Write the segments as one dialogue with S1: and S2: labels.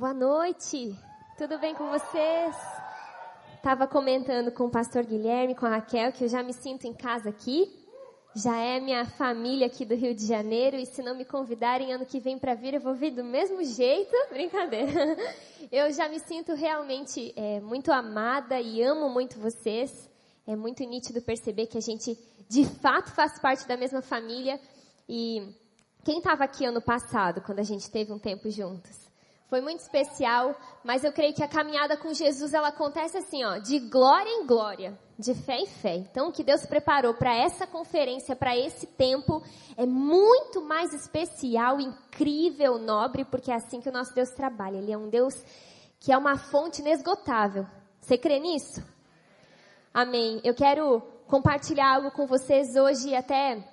S1: Boa noite. Tudo bem com vocês? Tava comentando com o pastor Guilherme, com a Raquel, que eu já me sinto em casa aqui. Já é minha família aqui do Rio de Janeiro e se não me convidarem ano que vem para vir, eu vou vir do mesmo jeito. Brincadeira. Eu já me sinto realmente é, muito amada e amo muito vocês. É muito nítido perceber que a gente de fato faz parte da mesma família. E quem estava aqui ano passado, quando a gente teve um tempo juntos? Foi muito especial, mas eu creio que a caminhada com Jesus ela acontece assim, ó, de glória em glória, de fé em fé. Então, o que Deus preparou para essa conferência, para esse tempo, é muito mais especial, incrível, nobre, porque é assim que o nosso Deus trabalha. Ele é um Deus que é uma fonte inesgotável. Você crê nisso? Amém. Eu quero compartilhar algo com vocês hoje, até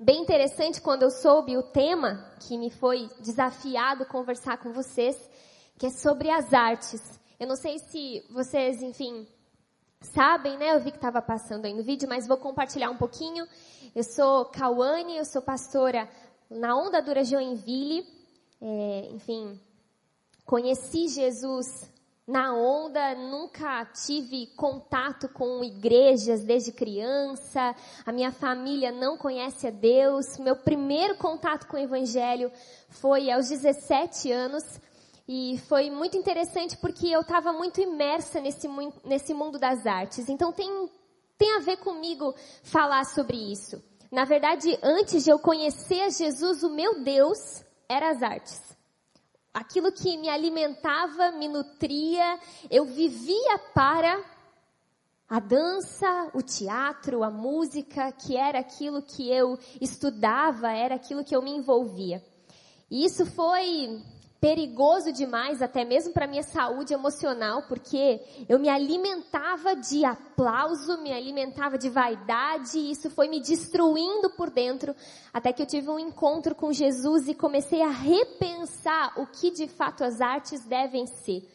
S1: bem interessante quando eu soube o tema que me foi desafiado conversar com vocês, que é sobre as artes. Eu não sei se vocês, enfim, sabem, né? Eu vi que estava passando aí no vídeo, mas vou compartilhar um pouquinho. Eu sou Cauane, eu sou pastora na Onda Dura Joinville. É, enfim, conheci Jesus na onda, nunca tive contato com igrejas desde criança, a minha família não conhece a Deus. Meu primeiro contato com o Evangelho foi aos 17 anos e foi muito interessante porque eu estava muito imersa nesse, nesse mundo das artes. Então tem, tem a ver comigo falar sobre isso. Na verdade, antes de eu conhecer Jesus, o meu Deus era as artes aquilo que me alimentava, me nutria, eu vivia para a dança, o teatro, a música, que era aquilo que eu estudava, era aquilo que eu me envolvia. E isso foi perigoso demais, até mesmo para minha saúde emocional, porque eu me alimentava de aplauso, me alimentava de vaidade, e isso foi me destruindo por dentro, até que eu tive um encontro com Jesus e comecei a repensar o que de fato as artes devem ser.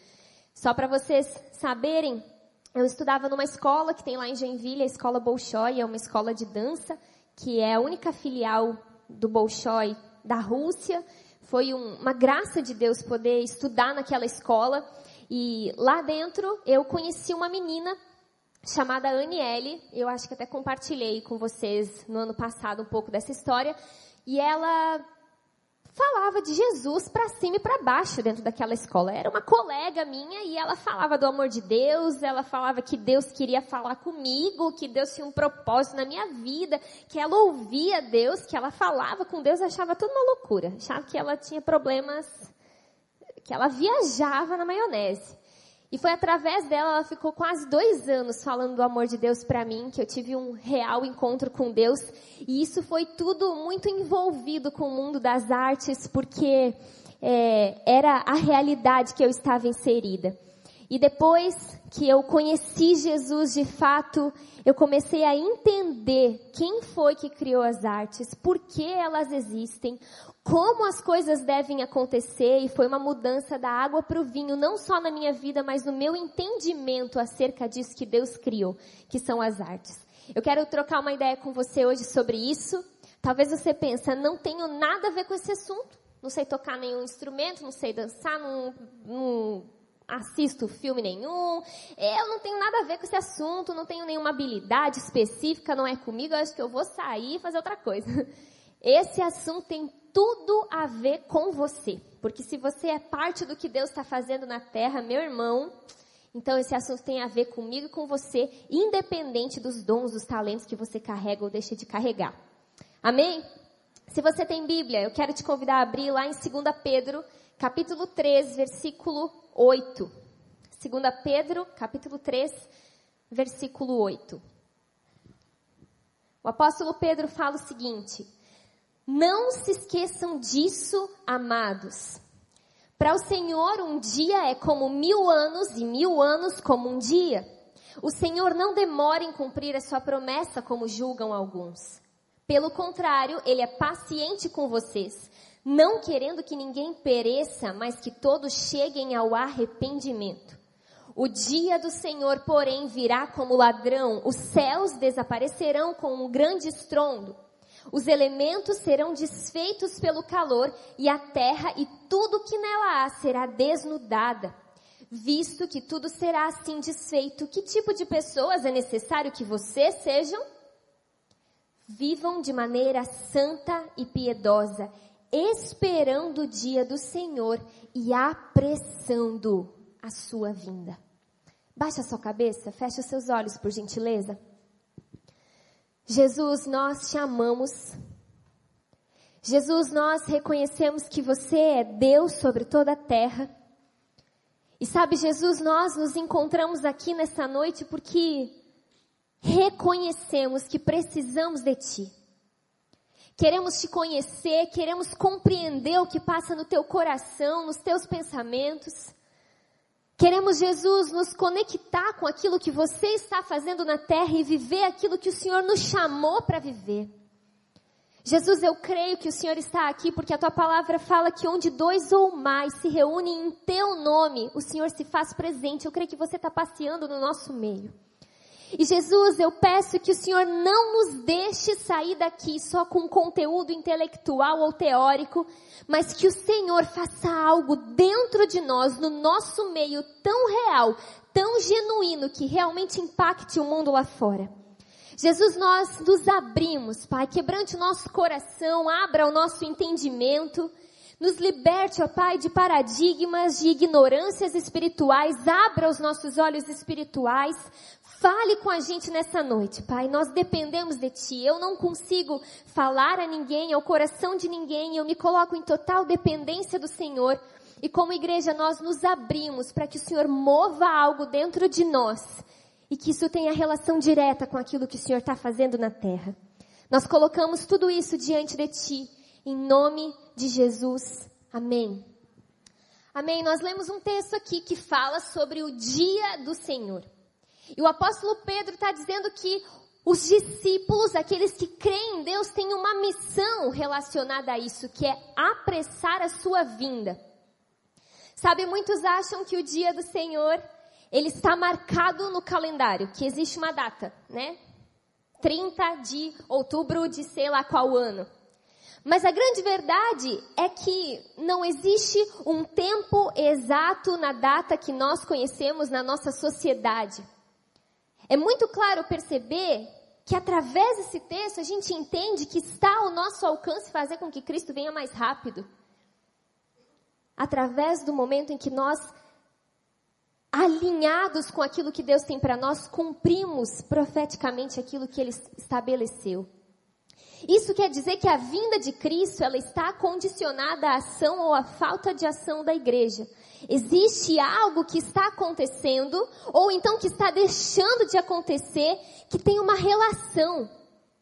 S1: Só para vocês saberem, eu estudava numa escola que tem lá em Joinville, a escola Bolshoi, é uma escola de dança, que é a única filial do Bolshoi da Rússia, foi um, uma graça de Deus poder estudar naquela escola. E lá dentro eu conheci uma menina chamada Aniele. Eu acho que até compartilhei com vocês no ano passado um pouco dessa história. E ela falava de Jesus para cima e para baixo dentro daquela escola. Era uma colega minha e ela falava do amor de Deus, ela falava que Deus queria falar comigo, que Deus tinha um propósito na minha vida, que ela ouvia Deus, que ela falava com Deus, achava tudo uma loucura. Achava que ela tinha problemas, que ela viajava na maionese. E foi através dela, ela ficou quase dois anos falando do amor de Deus para mim, que eu tive um real encontro com Deus. E isso foi tudo muito envolvido com o mundo das artes, porque é, era a realidade que eu estava inserida. E depois que eu conheci Jesus de fato, eu comecei a entender quem foi que criou as artes, por que elas existem, como as coisas devem acontecer, e foi uma mudança da água para o vinho, não só na minha vida, mas no meu entendimento acerca disso que Deus criou, que são as artes. Eu quero trocar uma ideia com você hoje sobre isso. Talvez você pense, não tenho nada a ver com esse assunto, não sei tocar nenhum instrumento, não sei dançar, não, não assisto filme nenhum, eu não tenho nada a ver com esse assunto, não tenho nenhuma habilidade específica, não é comigo, eu acho que eu vou sair e fazer outra coisa. Esse assunto tem tudo a ver com você, porque se você é parte do que Deus está fazendo na terra, meu irmão, então esse assunto tem a ver comigo e com você, independente dos dons, dos talentos que você carrega ou deixa de carregar. Amém? Se você tem Bíblia, eu quero te convidar a abrir lá em 2 Pedro, capítulo 3, versículo 8. 2 Pedro, capítulo 3, versículo 8. O apóstolo Pedro fala o seguinte: Não se esqueçam disso, amados. Para o Senhor, um dia é como mil anos e mil anos como um dia. O Senhor não demora em cumprir a sua promessa, como julgam alguns. Pelo contrário, Ele é paciente com vocês, não querendo que ninguém pereça, mas que todos cheguem ao arrependimento. O dia do Senhor, porém, virá como ladrão, os céus desaparecerão com um grande estrondo, Os elementos serão desfeitos pelo calor e a terra e tudo que nela há será desnudada. Visto que tudo será assim desfeito, que tipo de pessoas é necessário que vocês sejam? Vivam de maneira santa e piedosa, esperando o dia do Senhor e apressando a sua vinda. Baixa sua cabeça, feche os seus olhos, por gentileza. Jesus, nós te amamos. Jesus, nós reconhecemos que você é Deus sobre toda a terra. E sabe, Jesus, nós nos encontramos aqui nessa noite porque reconhecemos que precisamos de Ti. Queremos te conhecer, queremos compreender o que passa no teu coração, nos teus pensamentos. Queremos, Jesus, nos conectar com aquilo que você está fazendo na terra e viver aquilo que o Senhor nos chamou para viver. Jesus, eu creio que o Senhor está aqui porque a tua palavra fala que onde dois ou mais se reúnem em teu nome, o Senhor se faz presente. Eu creio que você está passeando no nosso meio. E Jesus, eu peço que o Senhor não nos deixe sair daqui só com conteúdo intelectual ou teórico, mas que o Senhor faça algo dentro de nós, no nosso meio tão real, tão genuíno, que realmente impacte o mundo lá fora. Jesus, nós nos abrimos, Pai, quebrante o nosso coração, abra o nosso entendimento, nos liberte, ó Pai, de paradigmas, de ignorâncias espirituais, abra os nossos olhos espirituais, Fale com a gente nessa noite, Pai. Nós dependemos de Ti. Eu não consigo falar a ninguém, ao coração de ninguém. Eu me coloco em total dependência do Senhor. E como igreja, nós nos abrimos para que o Senhor mova algo dentro de nós. E que isso tenha relação direta com aquilo que o Senhor está fazendo na terra. Nós colocamos tudo isso diante de Ti. Em nome de Jesus. Amém. Amém. Nós lemos um texto aqui que fala sobre o dia do Senhor. E o apóstolo Pedro está dizendo que os discípulos, aqueles que creem em Deus, têm uma missão relacionada a isso, que é apressar a sua vinda. Sabe, muitos acham que o dia do Senhor, ele está marcado no calendário, que existe uma data, né? 30 de outubro de sei lá qual ano. Mas a grande verdade é que não existe um tempo exato na data que nós conhecemos na nossa sociedade. É muito claro perceber que através desse texto a gente entende que está ao nosso alcance fazer com que Cristo venha mais rápido. Através do momento em que nós, alinhados com aquilo que Deus tem para nós, cumprimos profeticamente aquilo que Ele estabeleceu. Isso quer dizer que a vinda de Cristo, ela está condicionada à ação ou à falta de ação da igreja. Existe algo que está acontecendo, ou então que está deixando de acontecer, que tem uma relação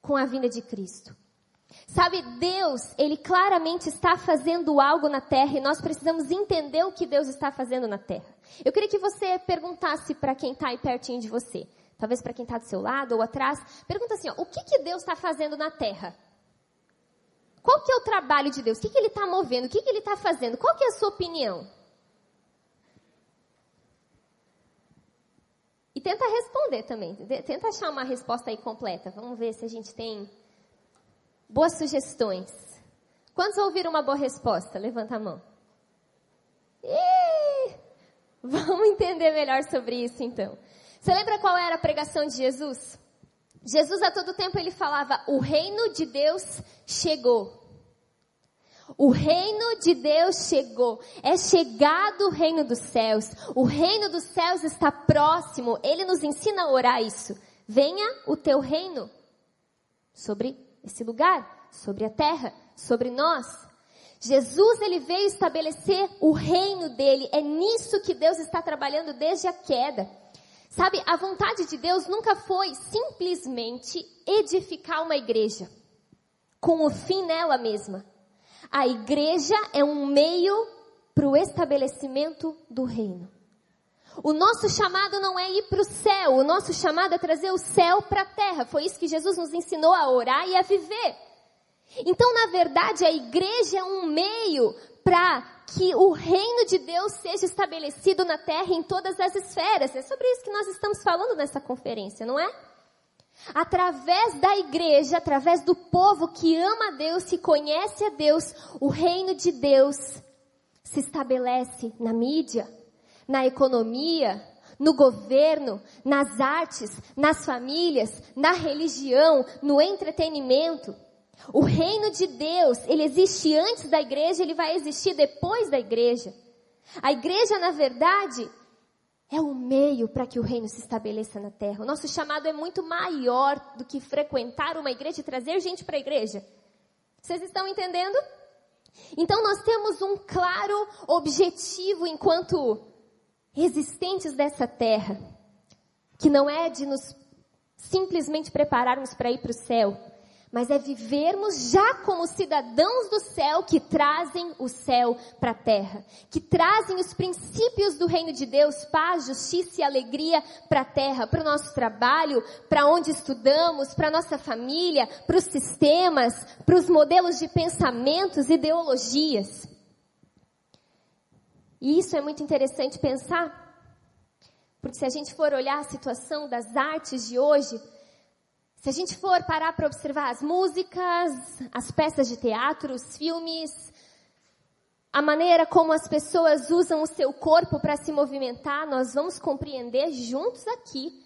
S1: com a vinda de Cristo. Sabe, Deus, Ele claramente está fazendo algo na terra e nós precisamos entender o que Deus está fazendo na terra. Eu queria que você perguntasse para quem está aí pertinho de você talvez para quem está do seu lado ou atrás, pergunta assim, ó, o que, que Deus está fazendo na terra? Qual que é o trabalho de Deus? O que, que Ele está movendo? O que, que Ele está fazendo? Qual que é a sua opinião? Tenta responder também. Tenta achar uma resposta aí completa. Vamos ver se a gente tem boas sugestões. Quantos ouviram uma boa resposta? Levanta a mão. Ih, vamos entender melhor sobre isso então. Você lembra qual era a pregação de Jesus? Jesus a todo tempo ele falava: "O reino de Deus chegou". O reino de Deus chegou. É chegado o reino dos céus. O reino dos céus está próximo. Ele nos ensina a orar isso. Venha o teu reino sobre esse lugar, sobre a terra, sobre nós. Jesus ele veio estabelecer o reino dele. É nisso que Deus está trabalhando desde a queda. Sabe, a vontade de Deus nunca foi simplesmente edificar uma igreja com o fim nela mesma. A igreja é um meio para o estabelecimento do reino. O nosso chamado não é ir para o céu, o nosso chamado é trazer o céu para a terra. Foi isso que Jesus nos ensinou a orar e a viver. Então, na verdade, a igreja é um meio para que o reino de Deus seja estabelecido na terra em todas as esferas. É sobre isso que nós estamos falando nessa conferência, não é? Através da igreja, através do povo que ama a Deus, que conhece a Deus, o reino de Deus se estabelece na mídia, na economia, no governo, nas artes, nas famílias, na religião, no entretenimento. O reino de Deus, ele existe antes da igreja, ele vai existir depois da igreja. A igreja, na verdade, é o meio para que o reino se estabeleça na terra. O nosso chamado é muito maior do que frequentar uma igreja e trazer gente para a igreja. Vocês estão entendendo? Então nós temos um claro objetivo enquanto existentes dessa terra, que não é de nos simplesmente prepararmos para ir para o céu, mas é vivermos já como cidadãos do céu que trazem o céu para a terra, que trazem os princípios do reino de Deus, paz, justiça e alegria para a terra, para o nosso trabalho, para onde estudamos, para nossa família, para os sistemas, para os modelos de pensamentos, ideologias. E isso é muito interessante pensar, porque se a gente for olhar a situação das artes de hoje, se a gente for parar para observar as músicas, as peças de teatro, os filmes, a maneira como as pessoas usam o seu corpo para se movimentar, nós vamos compreender juntos aqui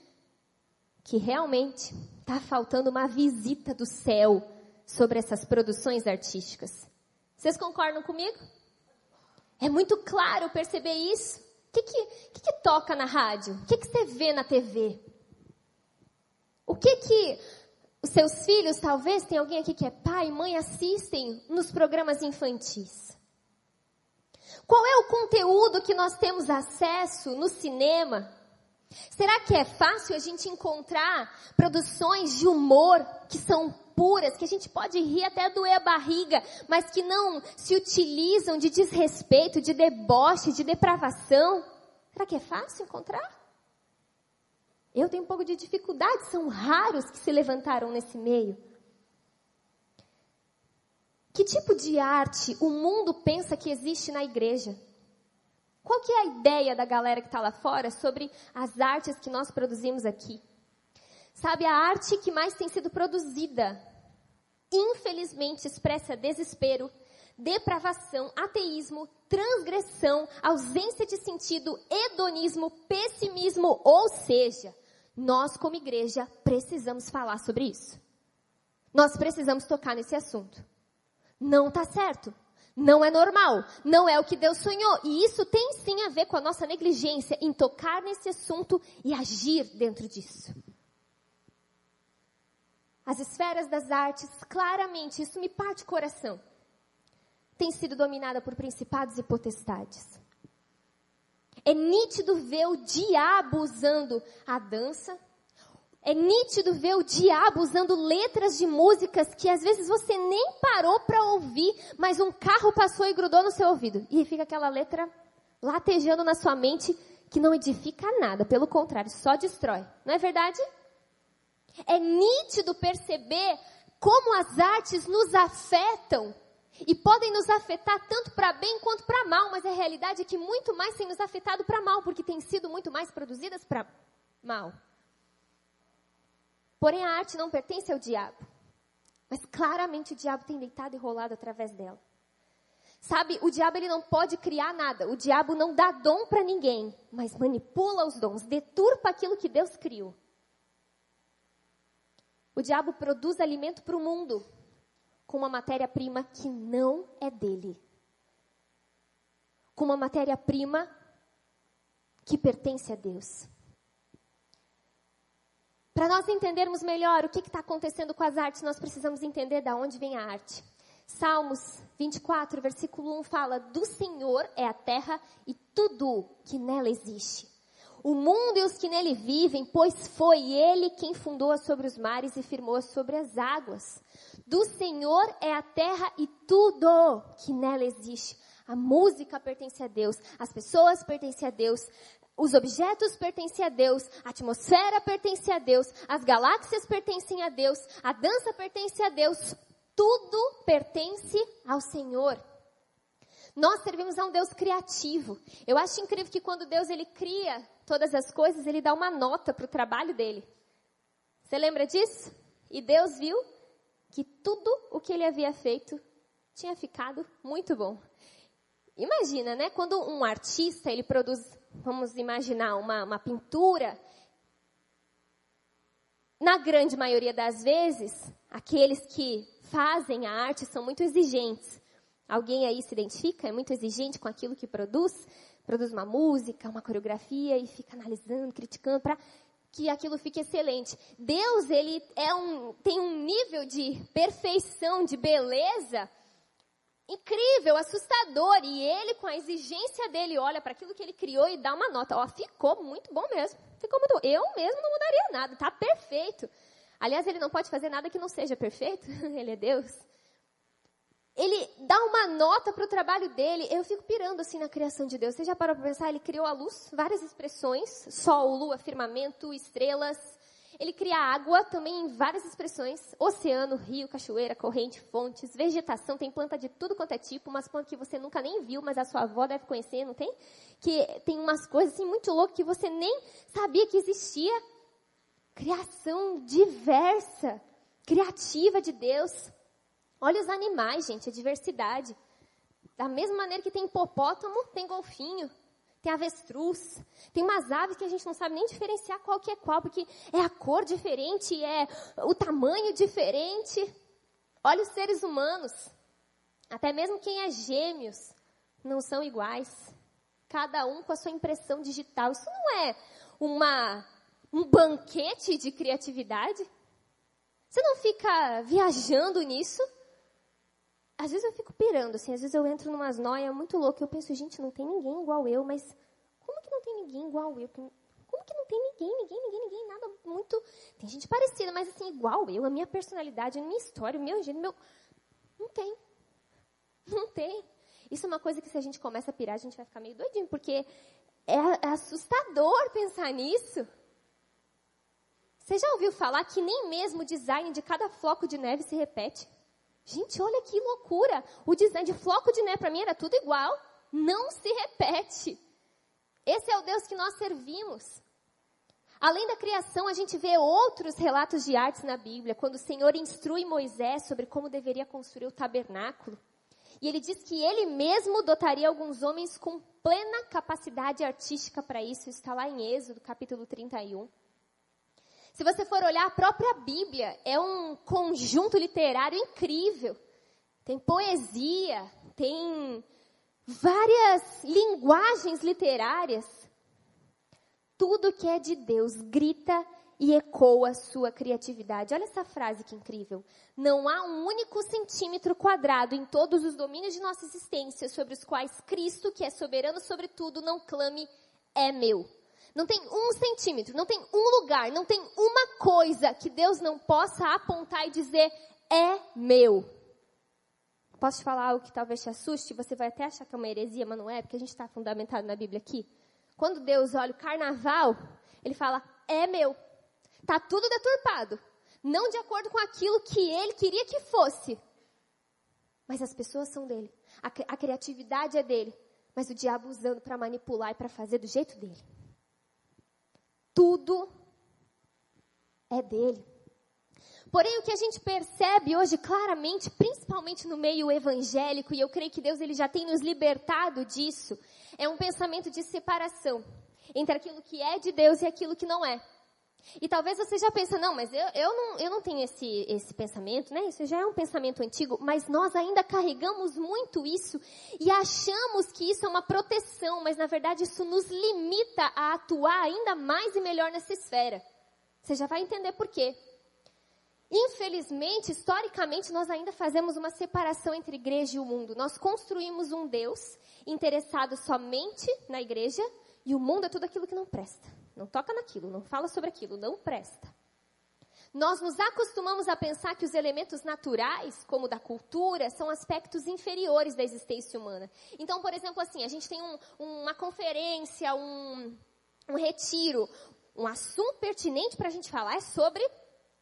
S1: que realmente está faltando uma visita do céu sobre essas produções artísticas. Vocês concordam comigo? É muito claro perceber isso. O que, que, que, que toca na rádio? O que, que você vê na TV? O que que os seus filhos, talvez, tem alguém aqui que é pai, mãe, assistem nos programas infantis? Qual é o conteúdo que nós temos acesso no cinema? Será que é fácil a gente encontrar produções de humor que são puras, que a gente pode rir até doer a barriga, mas que não se utilizam de desrespeito, de deboche, de depravação? Será que é fácil encontrar? Eu tenho um pouco de dificuldade, são raros que se levantaram nesse meio. Que tipo de arte o mundo pensa que existe na igreja? Qual que é a ideia da galera que está lá fora sobre as artes que nós produzimos aqui? Sabe, a arte que mais tem sido produzida, infelizmente, expressa desespero, depravação, ateísmo, transgressão, ausência de sentido, hedonismo, pessimismo, ou seja, nós, como igreja, precisamos falar sobre isso. Nós precisamos tocar nesse assunto. Não está certo. Não é normal. Não é o que Deus sonhou. E isso tem sim a ver com a nossa negligência em tocar nesse assunto e agir dentro disso. As esferas das artes, claramente, isso me parte o coração, tem sido dominada por principados e potestades. É nítido ver o diabo usando a dança. É nítido ver o diabo usando letras de músicas que às vezes você nem parou para ouvir, mas um carro passou e grudou no seu ouvido. E fica aquela letra latejando na sua mente que não edifica nada, pelo contrário, só destrói. Não é verdade? É nítido perceber como as artes nos afetam e podem nos afetar tanto para bem quanto para mal, mas a realidade é que muito mais tem nos afetado para mal, porque têm sido muito mais produzidas para mal. Porém, a arte não pertence ao diabo. Mas claramente o diabo tem deitado e rolado através dela. Sabe, o diabo ele não pode criar nada. O diabo não dá dom para ninguém, mas manipula os dons, deturpa aquilo que Deus criou. O diabo produz alimento para o mundo, com uma matéria-prima que não é dele. Com uma matéria-prima que pertence a Deus. Para nós entendermos melhor o que está acontecendo com as artes, nós precisamos entender de onde vem a arte. Salmos 24, versículo 1 fala: Do Senhor é a terra e tudo que nela existe. O mundo e os que nele vivem, pois foi ele quem fundou sobre os mares e firmou sobre as águas. Do Senhor é a terra e tudo que nela existe. A música pertence a Deus, as pessoas pertencem a Deus, os objetos pertencem a Deus, a atmosfera pertence a Deus, as galáxias pertencem a Deus, a dança pertence a Deus, tudo pertence ao Senhor. Nós servimos a um Deus criativo. Eu acho incrível que quando Deus ele cria todas as coisas, ele dá uma nota para o trabalho dele. Você lembra disso? E Deus viu que tudo o que ele havia feito tinha ficado muito bom. Imagina, né? Quando um artista ele produz, vamos imaginar, uma, uma pintura, na grande maioria das vezes, aqueles que fazem a arte são muito exigentes. Alguém aí se identifica? É muito exigente com aquilo que produz? Produz uma música, uma coreografia e fica analisando, criticando para que aquilo fique excelente. Deus, ele é um, tem um nível de perfeição, de beleza incrível, assustador. E ele, com a exigência dele, olha para aquilo que ele criou e dá uma nota. Ó, ficou muito bom mesmo. Ficou muito bom. Eu mesmo não mudaria nada, tá perfeito. Aliás, ele não pode fazer nada que não seja perfeito. ele é Deus. Ele dá uma nota para o trabalho dele. Eu fico pirando assim na criação de Deus. Você já parou para pensar? Ele criou a luz, várias expressões: sol, lua, firmamento, estrelas. Ele cria água também em várias expressões: oceano, rio, cachoeira, corrente, fontes, vegetação. Tem planta de tudo quanto é tipo, umas plantas que você nunca nem viu, mas a sua avó deve conhecer, não tem? Que tem umas coisas assim muito loucas que você nem sabia que existia. Criação diversa, criativa de Deus. Olha os animais, gente, a diversidade. Da mesma maneira que tem hipopótamo, tem golfinho, tem avestruz, tem umas aves que a gente não sabe nem diferenciar qual que é qual, porque é a cor diferente, é o tamanho diferente. Olha os seres humanos, até mesmo quem é gêmeos, não são iguais. Cada um com a sua impressão digital. Isso não é uma, um banquete de criatividade? Você não fica viajando nisso? Às vezes eu fico pirando, assim, às vezes eu entro numas noias muito loucas, eu penso, gente, não tem ninguém igual eu, mas como que não tem ninguém igual eu? Como que não tem ninguém, ninguém, ninguém, ninguém, nada muito... Tem gente parecida, mas assim, igual eu, a minha personalidade, a minha história, o meu jeito, meu... Não tem. Não tem. Isso é uma coisa que se a gente começa a pirar, a gente vai ficar meio doidinho, porque é, é assustador pensar nisso. Você já ouviu falar que nem mesmo o design de cada floco de neve se repete? Gente, olha que loucura! O design de floco de neve para mim era tudo igual. Não se repete. Esse é o Deus que nós servimos. Além da criação, a gente vê outros relatos de artes na Bíblia, quando o Senhor instrui Moisés sobre como deveria construir o tabernáculo. E ele diz que ele mesmo dotaria alguns homens com plena capacidade artística para isso. Isso está lá em Êxodo, capítulo 31. Se você for olhar a própria Bíblia, é um conjunto literário incrível. Tem poesia, tem várias linguagens literárias. Tudo que é de Deus grita e ecoa sua criatividade. Olha essa frase que incrível. Não há um único centímetro quadrado em todos os domínios de nossa existência sobre os quais Cristo, que é soberano sobre tudo, não clame é meu. Não tem um centímetro, não tem um lugar, não tem uma coisa que Deus não possa apontar e dizer é meu. Posso te falar algo que talvez te assuste? Você vai até achar que é uma heresia, mas não é, porque a gente está fundamentado na Bíblia aqui. Quando Deus olha o carnaval, ele fala, é meu. Tá tudo deturpado. Não de acordo com aquilo que ele queria que fosse. Mas as pessoas são dele. A, a criatividade é dele. Mas o diabo usando para manipular e para fazer do jeito dele tudo é dele. Porém, o que a gente percebe hoje claramente, principalmente no meio evangélico, e eu creio que Deus ele já tem nos libertado disso, é um pensamento de separação entre aquilo que é de Deus e aquilo que não é. E talvez você já pense, não, mas eu, eu, não, eu não tenho esse, esse pensamento, né? Isso já é um pensamento antigo, mas nós ainda carregamos muito isso e achamos que isso é uma proteção, mas na verdade isso nos limita a atuar ainda mais e melhor nessa esfera. Você já vai entender por quê. Infelizmente, historicamente, nós ainda fazemos uma separação entre igreja e o mundo. Nós construímos um Deus interessado somente na igreja e o mundo é tudo aquilo que não presta. Não toca naquilo, não fala sobre aquilo, não presta. Nós nos acostumamos a pensar que os elementos naturais, como da cultura, são aspectos inferiores da existência humana. Então, por exemplo, assim, a gente tem um, uma conferência, um, um retiro, um assunto pertinente para a gente falar é sobre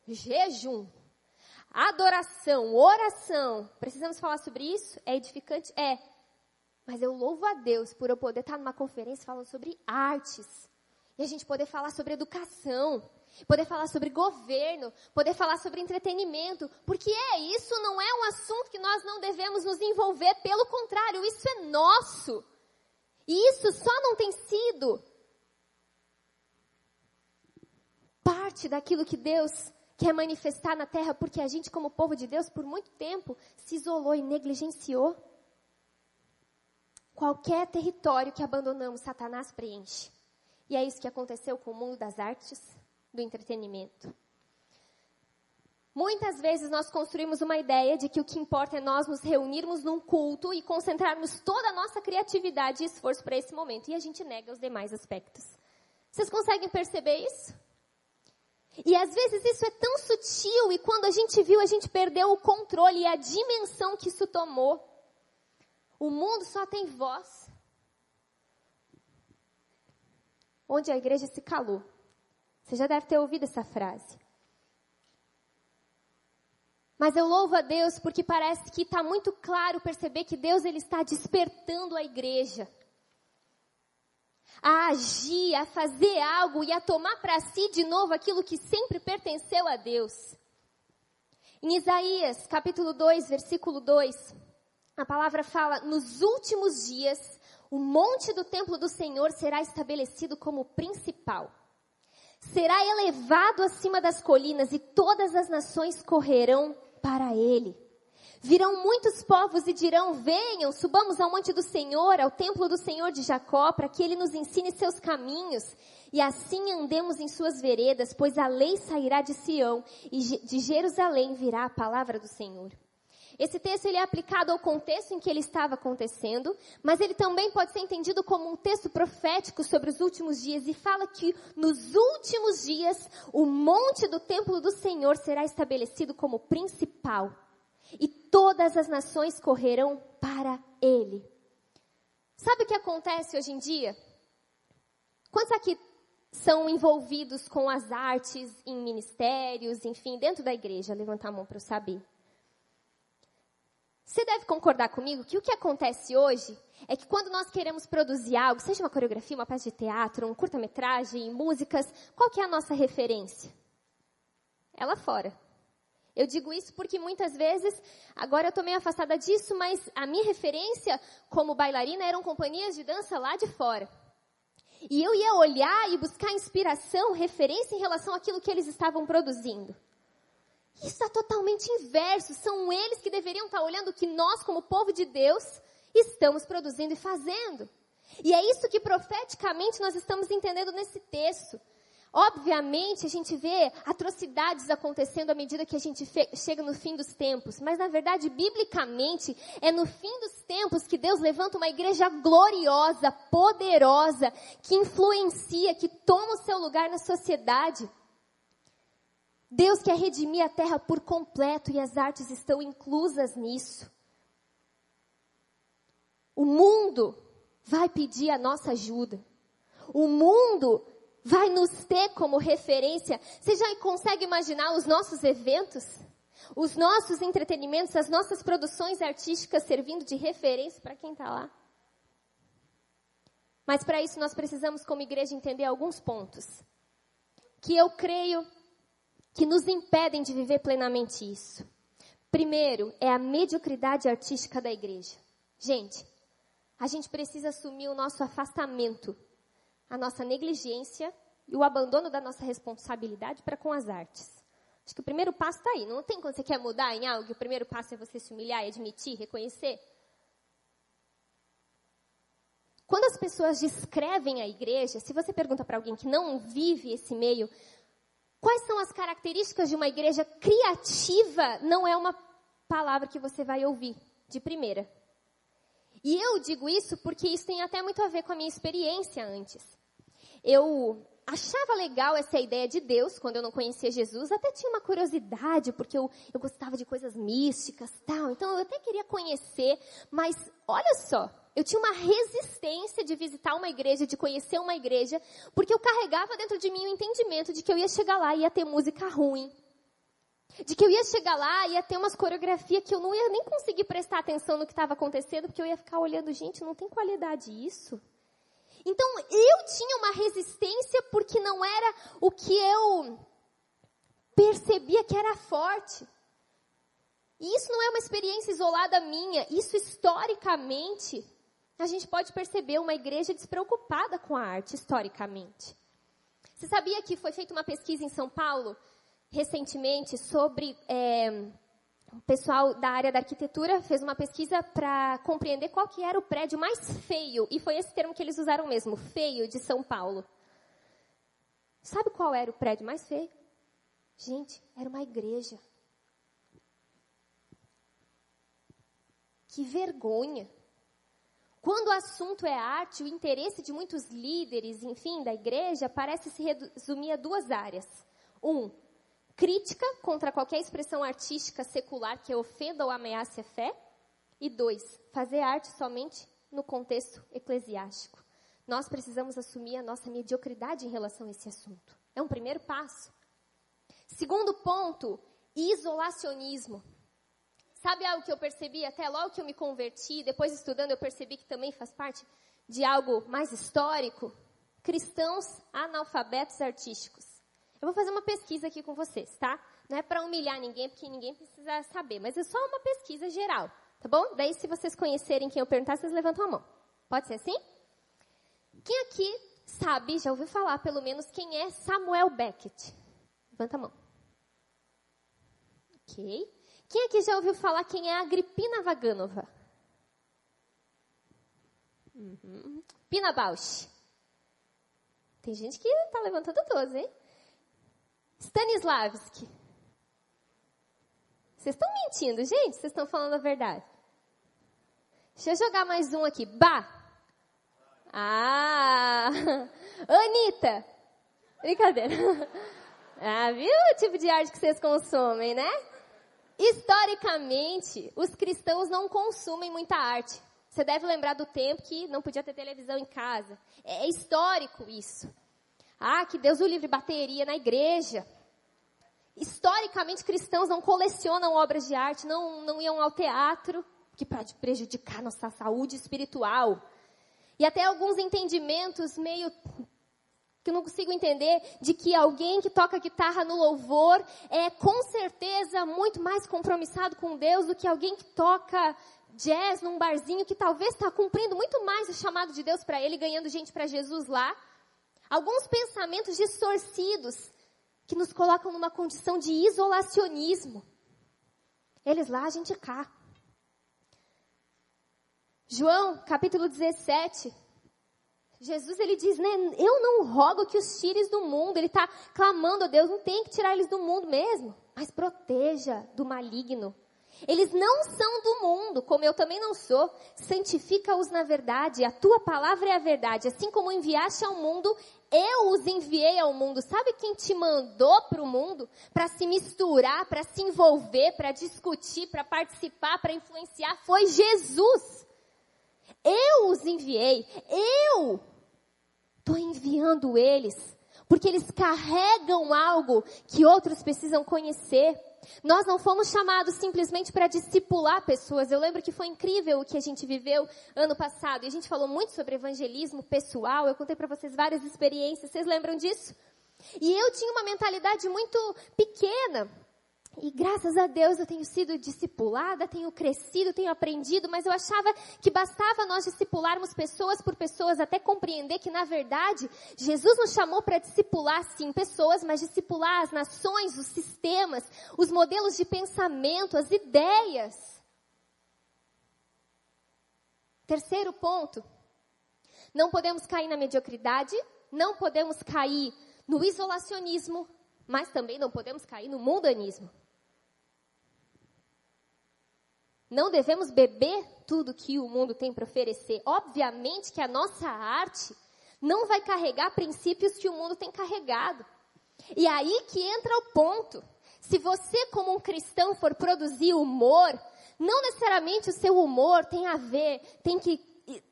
S1: jejum, adoração, oração. Precisamos falar sobre isso? É edificante? É. Mas eu louvo a Deus por eu poder estar numa conferência falando sobre artes, e a gente poder falar sobre educação. poder falar sobre governo, poder falar sobre entretenimento, porque é isso não é um assunto que nós não devemos nos envolver, pelo contrário, isso é nosso. E isso só não tem sido parte daquilo que Deus quer manifestar na terra, porque a gente, como povo de Deus, por muito tempo se isolou e negligenciou. Qualquer território que abandonamos, Satanás preenche. E é isso que aconteceu com o mundo das artes, do entretenimento. Muitas vezes nós construímos uma ideia de que o que importa é nós nos reunirmos num culto e concentrarmos toda a nossa criatividade e esforço para esse momento. E a gente nega os demais aspectos. Vocês conseguem perceber isso? E às vezes isso é tão sutil e quando a gente viu, a gente perdeu o controle e a dimensão que isso tomou. O mundo só tem voz. Onde a igreja se calou. Você já deve ter ouvido essa frase. Mas eu louvo a Deus porque parece que está muito claro perceber que Deus ele está despertando a igreja a agir, a fazer algo e a tomar para si de novo aquilo que sempre pertenceu a Deus. Em Isaías, capítulo 2, versículo 2, a palavra fala: Nos últimos dias, o monte do templo do Senhor será estabelecido como principal. Será elevado acima das colinas e todas as nações correrão para ele. Virão muitos povos e dirão: Venham, subamos ao monte do Senhor, ao templo do Senhor de Jacó, para que ele nos ensine seus caminhos, e assim andemos em suas veredas, pois a lei sairá de Sião, e de Jerusalém virá a palavra do Senhor. Esse texto ele é aplicado ao contexto em que ele estava acontecendo, mas ele também pode ser entendido como um texto profético sobre os últimos dias e fala que nos últimos dias o monte do templo do Senhor será estabelecido como principal e todas as nações correrão para ele. Sabe o que acontece hoje em dia? Quantos aqui são envolvidos com as artes em ministérios, enfim, dentro da igreja? Levantar a mão para eu saber. Você deve concordar comigo que o que acontece hoje é que quando nós queremos produzir algo, seja uma coreografia, uma peça de teatro, um curta-metragem, músicas, qual que é a nossa referência? É lá fora. Eu digo isso porque muitas vezes, agora eu estou meio afastada disso, mas a minha referência como bailarina eram companhias de dança lá de fora. E eu ia olhar e buscar inspiração, referência em relação àquilo que eles estavam produzindo. Isso está totalmente inverso. São eles que deveriam estar olhando o que nós, como povo de Deus, estamos produzindo e fazendo. E é isso que profeticamente nós estamos entendendo nesse texto. Obviamente, a gente vê atrocidades acontecendo à medida que a gente chega no fim dos tempos, mas na verdade, biblicamente, é no fim dos tempos que Deus levanta uma igreja gloriosa, poderosa, que influencia, que toma o seu lugar na sociedade. Deus quer redimir a terra por completo e as artes estão inclusas nisso. O mundo vai pedir a nossa ajuda. O mundo vai nos ter como referência. Você já consegue imaginar os nossos eventos? Os nossos entretenimentos, as nossas produções artísticas servindo de referência para quem está lá? Mas para isso nós precisamos, como igreja, entender alguns pontos. Que eu creio que nos impedem de viver plenamente isso. Primeiro, é a mediocridade artística da igreja. Gente, a gente precisa assumir o nosso afastamento a nossa negligência e o abandono da nossa responsabilidade para com as artes. Acho que o primeiro passo está aí. Não tem quando você quer mudar em algo, o primeiro passo é você se humilhar e admitir, reconhecer. Quando as pessoas descrevem a igreja, se você pergunta para alguém que não vive esse meio, quais são as características de uma igreja criativa, não é uma palavra que você vai ouvir de primeira. E eu digo isso porque isso tem até muito a ver com a minha experiência antes. Eu achava legal essa ideia de Deus quando eu não conhecia Jesus, até tinha uma curiosidade, porque eu, eu gostava de coisas místicas tal, então eu até queria conhecer, mas olha só, eu tinha uma resistência de visitar uma igreja, de conhecer uma igreja, porque eu carregava dentro de mim o entendimento de que eu ia chegar lá e ia ter música ruim, de que eu ia chegar lá e ia ter umas coreografias que eu não ia nem conseguir prestar atenção no que estava acontecendo, porque eu ia ficar olhando, gente, não tem qualidade isso. Então eu tinha uma resistência porque não era o que eu percebia que era forte. E isso não é uma experiência isolada minha, isso historicamente a gente pode perceber uma igreja despreocupada com a arte, historicamente. Você sabia que foi feita uma pesquisa em São Paulo recentemente sobre é, o pessoal da área da arquitetura fez uma pesquisa para compreender qual que era o prédio mais feio, e foi esse termo que eles usaram mesmo, feio de São Paulo. Sabe qual era o prédio mais feio? Gente, era uma igreja. Que vergonha. Quando o assunto é arte, o interesse de muitos líderes, enfim, da igreja, parece se resumir a duas áreas. Um, crítica contra qualquer expressão artística secular que ofenda ou ameace a fé. E dois, fazer arte somente no contexto eclesiástico. Nós precisamos assumir a nossa mediocridade em relação a esse assunto. É um primeiro passo. Segundo ponto, isolacionismo. Sabe algo que eu percebi até logo que eu me converti, depois estudando eu percebi que também faz parte de algo mais histórico? Cristãos analfabetos artísticos. Eu vou fazer uma pesquisa aqui com vocês, tá? Não é para humilhar ninguém, porque ninguém precisa saber, mas é só uma pesquisa geral, tá bom? Daí, se vocês conhecerem quem eu perguntar, vocês levantam a mão. Pode ser assim? Quem aqui sabe, já ouviu falar pelo menos, quem é Samuel Beckett? Levanta a mão. Ok. Quem aqui já ouviu falar quem é Agripina Vaganova? Uhum. Pina Bausch. Tem gente que está levantando todos, hein? Stanislavski. Vocês estão mentindo, gente? Vocês estão falando a verdade. Deixa eu jogar mais um aqui. Bah. Ah! Anitta. Brincadeira. Ah, viu o tipo de arte que vocês consomem, né? Historicamente, os cristãos não consumem muita arte. Você deve lembrar do tempo que não podia ter televisão em casa. É histórico isso. Ah, que Deus o livre bateria na igreja. Historicamente, cristãos não colecionam obras de arte, não, não iam ao teatro, que pode prejudicar nossa saúde espiritual. E até alguns entendimentos meio que não consigo entender de que alguém que toca guitarra no louvor é com certeza muito mais compromissado com Deus do que alguém que toca jazz num barzinho que talvez está cumprindo muito mais o chamado de Deus para ele, ganhando gente para Jesus lá. Alguns pensamentos distorcidos que nos colocam numa condição de isolacionismo. Eles lá, a gente cá. João, capítulo 17. Jesus, ele diz, né, eu não rogo que os tires do mundo. Ele está clamando a Deus, não tem que tirar eles do mundo mesmo. Mas proteja do maligno. Eles não são do mundo, como eu também não sou. Santifica-os na verdade. A tua palavra é a verdade. Assim como enviaste ao mundo, eu os enviei ao mundo. Sabe quem te mandou para o mundo? Para se misturar, para se envolver, para discutir, para participar, para influenciar? Foi Jesus. Eu os enviei. Eu estou enviando eles. Porque eles carregam algo que outros precisam conhecer. Nós não fomos chamados simplesmente para discipular pessoas. Eu lembro que foi incrível o que a gente viveu ano passado. E a gente falou muito sobre evangelismo pessoal. Eu contei para vocês várias experiências. Vocês lembram disso? E eu tinha uma mentalidade muito pequena. E graças a Deus eu tenho sido discipulada, tenho crescido, tenho aprendido, mas eu achava que bastava nós discipularmos pessoas por pessoas até compreender que na verdade Jesus nos chamou para discipular sim pessoas, mas discipular as nações, os sistemas, os modelos de pensamento, as ideias. Terceiro ponto, não podemos cair na mediocridade, não podemos cair no isolacionismo, mas também não podemos cair no mundanismo. Não devemos beber tudo que o mundo tem para oferecer. Obviamente que a nossa arte não vai carregar princípios que o mundo tem carregado. E aí que entra o ponto. Se você, como um cristão, for produzir humor, não necessariamente o seu humor tem a ver, tem que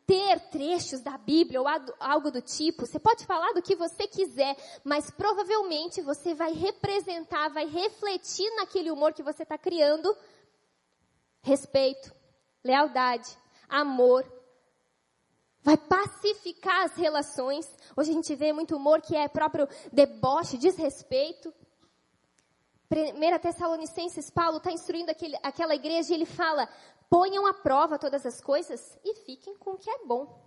S1: ter trechos da Bíblia ou algo do tipo. Você pode falar do que você quiser, mas provavelmente você vai representar, vai refletir naquele humor que você está criando respeito, lealdade, amor, vai pacificar as relações. Hoje a gente vê muito humor que é próprio deboche, desrespeito. 1 Tessalonicenses, Paulo está instruindo aquele, aquela igreja e ele fala: ponham à prova todas as coisas e fiquem com o que é bom.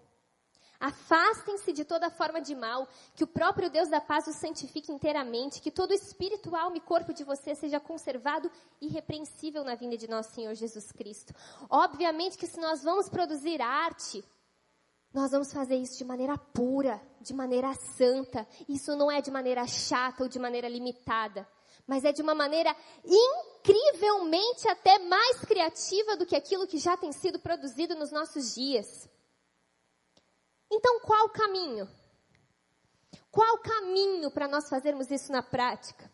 S1: Afastem-se de toda forma de mal, que o próprio Deus da paz os santifique inteiramente, que todo espírito, alma e corpo de você seja conservado irrepreensível na vinda de nosso Senhor Jesus Cristo. Obviamente que se nós vamos produzir arte, nós vamos fazer isso de maneira pura, de maneira santa. Isso não é de maneira chata ou de maneira limitada, mas é de uma maneira incrivelmente até mais criativa do que aquilo que já tem sido produzido nos nossos dias. Então, qual o caminho? Qual o caminho para nós fazermos isso na prática?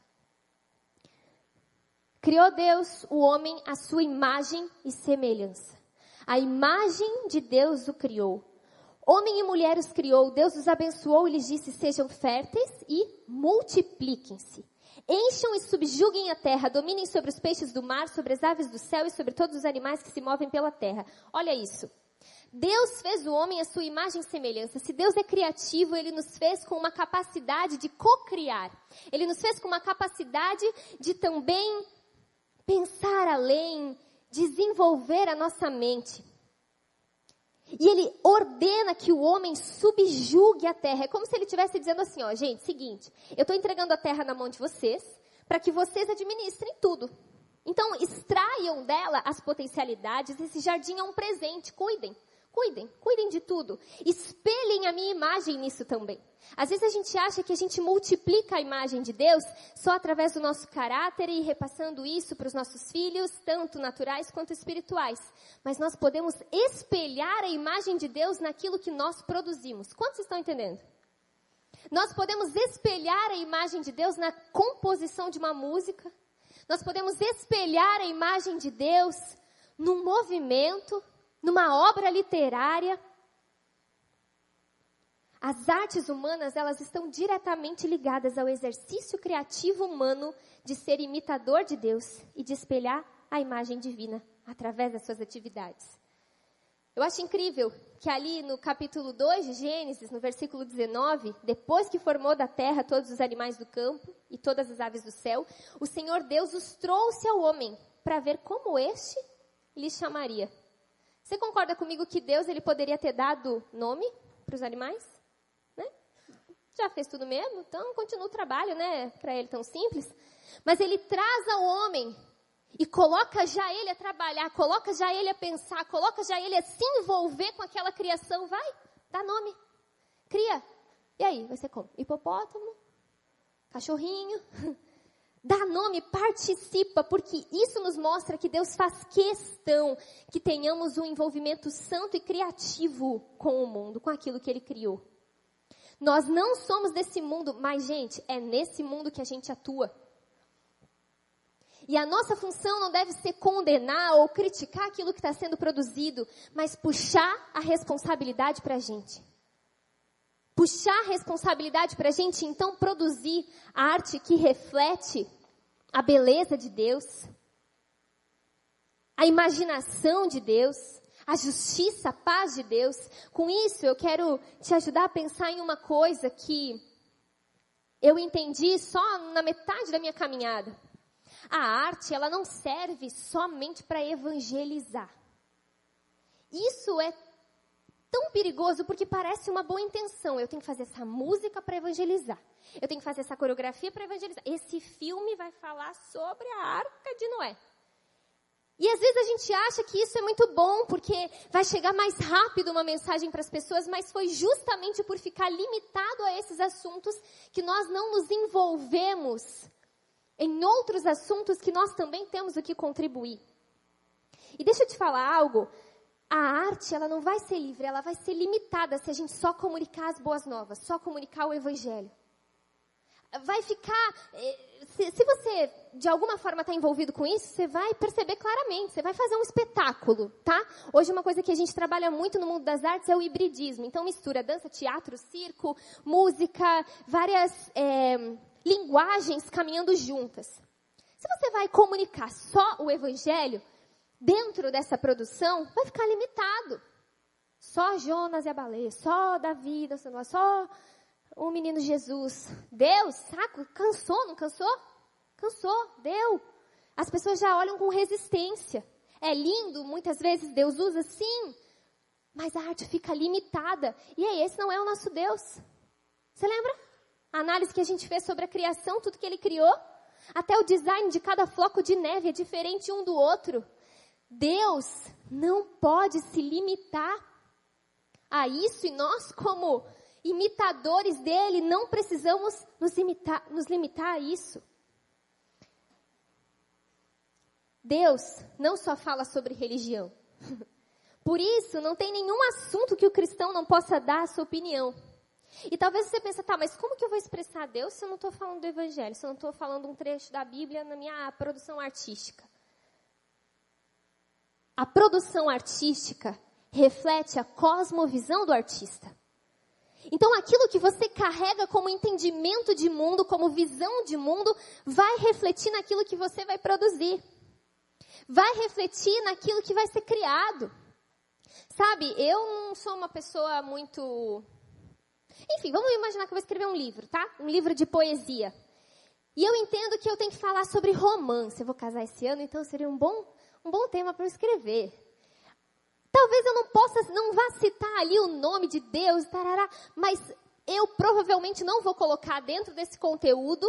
S1: Criou Deus o homem à sua imagem e semelhança. A imagem de Deus o criou. Homem e mulher os criou, Deus os abençoou e lhes disse: sejam férteis e multipliquem-se. Encham e subjuguem a terra, dominem sobre os peixes do mar, sobre as aves do céu e sobre todos os animais que se movem pela terra. Olha isso. Deus fez o homem à sua imagem e semelhança. Se Deus é criativo, Ele nos fez com uma capacidade de co-criar. Ele nos fez com uma capacidade de também pensar além, desenvolver a nossa mente. E ele ordena que o homem subjugue a terra. É como se ele estivesse dizendo assim, ó, gente, seguinte, eu estou entregando a terra na mão de vocês, para que vocês administrem tudo. Então, extraiam dela as potencialidades, esse jardim é um presente, cuidem. Cuidem, cuidem de tudo. Espelhem a minha imagem nisso também. Às vezes a gente acha que a gente multiplica a imagem de Deus só através do nosso caráter e repassando isso para os nossos filhos, tanto naturais quanto espirituais. Mas nós podemos espelhar a imagem de Deus naquilo que nós produzimos. Quantos estão entendendo? Nós podemos espelhar a imagem de Deus na composição de uma música. Nós podemos espelhar a imagem de Deus num movimento, numa obra literária. As artes humanas, elas estão diretamente ligadas ao exercício criativo humano de ser imitador de Deus e de espelhar a imagem divina através das suas atividades. Eu acho incrível que ali no capítulo 2 de Gênesis, no versículo 19, depois que formou da terra todos os animais do campo e todas as aves do céu, o Senhor Deus os trouxe ao homem para ver como este lhe chamaria. Você concorda comigo que Deus ele poderia ter dado nome para os animais? Né? Já fez tudo mesmo, então continua o trabalho, né? Para ele tão simples. Mas ele traz ao homem e coloca já ele a trabalhar, coloca já ele a pensar, coloca já ele a se envolver com aquela criação. Vai, dá nome, cria. E aí, vai ser como? Hipopótamo? Cachorrinho? Dá nome, participa, porque isso nos mostra que Deus faz questão que tenhamos um envolvimento santo e criativo com o mundo, com aquilo que Ele criou. Nós não somos desse mundo, mas, gente, é nesse mundo que a gente atua. E a nossa função não deve ser condenar ou criticar aquilo que está sendo produzido, mas puxar a responsabilidade para a gente puxar responsabilidade para a gente então produzir arte que reflete a beleza de Deus, a imaginação de Deus, a justiça, a paz de Deus. Com isso, eu quero te ajudar a pensar em uma coisa que eu entendi só na metade da minha caminhada. A arte, ela não serve somente para evangelizar. Isso é tão perigoso porque parece uma boa intenção. Eu tenho que fazer essa música para evangelizar. Eu tenho que fazer essa coreografia para evangelizar. Esse filme vai falar sobre a arca de Noé. E às vezes a gente acha que isso é muito bom porque vai chegar mais rápido uma mensagem para as pessoas, mas foi justamente por ficar limitado a esses assuntos que nós não nos envolvemos em outros assuntos que nós também temos o que contribuir. E deixa eu te falar algo a arte ela não vai ser livre, ela vai ser limitada se a gente só comunicar as boas novas, só comunicar o evangelho. Vai ficar, eh, se, se você de alguma forma está envolvido com isso, você vai perceber claramente, você vai fazer um espetáculo, tá? Hoje uma coisa que a gente trabalha muito no mundo das artes é o hibridismo. Então mistura dança, teatro, circo, música, várias é, linguagens caminhando juntas. Se você vai comunicar só o evangelho, dentro dessa produção vai ficar limitado. Só Jonas e a baleia, só Davi, só o menino Jesus. Deus, saco, cansou, não cansou? Cansou, deu. As pessoas já olham com resistência. É lindo, muitas vezes Deus usa, sim, mas a arte fica limitada. E aí, esse não é o nosso Deus. Você lembra? A análise que a gente fez sobre a criação, tudo que ele criou? Até o design de cada floco de neve é diferente um do outro. Deus não pode se limitar a isso e nós, como imitadores dele, não precisamos nos, imitar, nos limitar a isso. Deus não só fala sobre religião. Por isso, não tem nenhum assunto que o cristão não possa dar a sua opinião. E talvez você pense, tá, mas como que eu vou expressar Deus se eu não estou falando do Evangelho, se eu não estou falando um trecho da Bíblia na minha produção artística? A produção artística reflete a cosmovisão do artista. Então, aquilo que você carrega como entendimento de mundo, como visão de mundo, vai refletir naquilo que você vai produzir. Vai refletir naquilo que vai ser criado. Sabe, eu não sou uma pessoa muito. Enfim, vamos imaginar que eu vou escrever um livro, tá? Um livro de poesia. E eu entendo que eu tenho que falar sobre romance. Eu vou casar esse ano, então seria um bom, um bom tema para escrever. Talvez eu não possa, não vá citar ali o nome de Deus, tarará, mas eu provavelmente não vou colocar dentro desse conteúdo